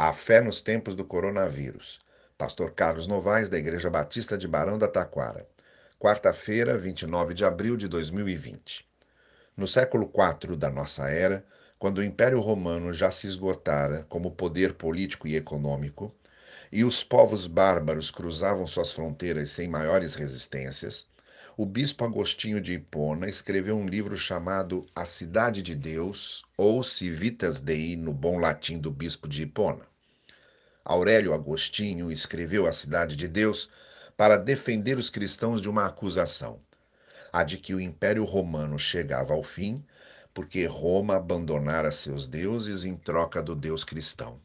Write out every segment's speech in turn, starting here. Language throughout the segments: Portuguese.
A fé nos tempos do coronavírus. Pastor Carlos Novaes, da Igreja Batista de Barão da Taquara. Quarta-feira, 29 de abril de 2020. No século IV da nossa era, quando o Império Romano já se esgotara como poder político e econômico, e os povos bárbaros cruzavam suas fronteiras sem maiores resistências, o bispo Agostinho de Hipona escreveu um livro chamado A Cidade de Deus, ou Civitas Dei, no bom latim do bispo de Hipona. Aurélio Agostinho escreveu A Cidade de Deus para defender os cristãos de uma acusação, a de que o Império Romano chegava ao fim porque Roma abandonara seus deuses em troca do Deus cristão.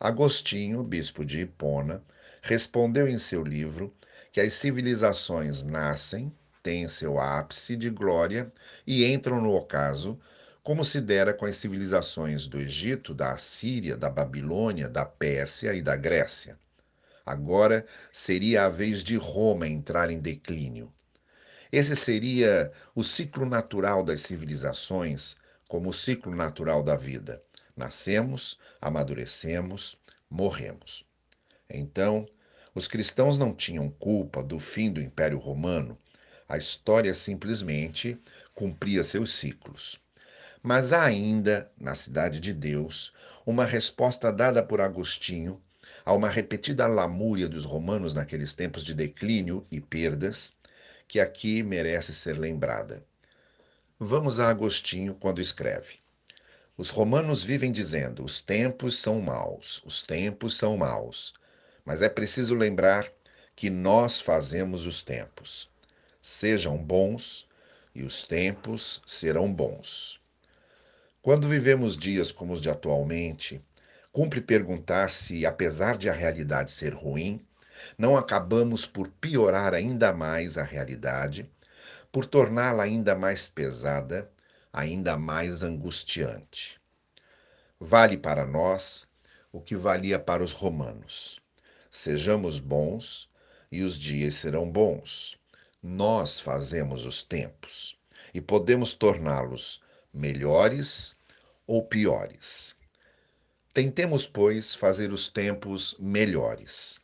Agostinho, bispo de Hipona, respondeu em seu livro que as civilizações nascem, têm seu ápice de glória e entram no ocaso, como se dera com as civilizações do Egito, da Assíria, da Babilônia, da Pérsia e da Grécia. Agora seria a vez de Roma entrar em declínio. Esse seria o ciclo natural das civilizações, como o ciclo natural da vida. Nascemos, amadurecemos, morremos. Então, os cristãos não tinham culpa do fim do Império Romano, a história simplesmente cumpria seus ciclos. Mas há ainda, na Cidade de Deus, uma resposta dada por Agostinho a uma repetida lamúria dos romanos naqueles tempos de declínio e perdas, que aqui merece ser lembrada. Vamos a Agostinho quando escreve: Os romanos vivem dizendo: os tempos são maus, os tempos são maus. Mas é preciso lembrar que nós fazemos os tempos. Sejam bons e os tempos serão bons. Quando vivemos dias como os de atualmente, cumpre perguntar se, apesar de a realidade ser ruim, não acabamos por piorar ainda mais a realidade, por torná-la ainda mais pesada, ainda mais angustiante. Vale para nós o que valia para os romanos. Sejamos bons e os dias serão bons. Nós fazemos os tempos e podemos torná-los melhores ou piores. Tentemos, pois, fazer os tempos melhores.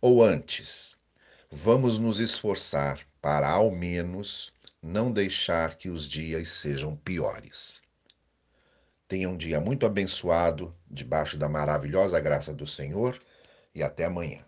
Ou antes, vamos nos esforçar para, ao menos, não deixar que os dias sejam piores. Tenha um dia muito abençoado, debaixo da maravilhosa graça do Senhor e até amanhã.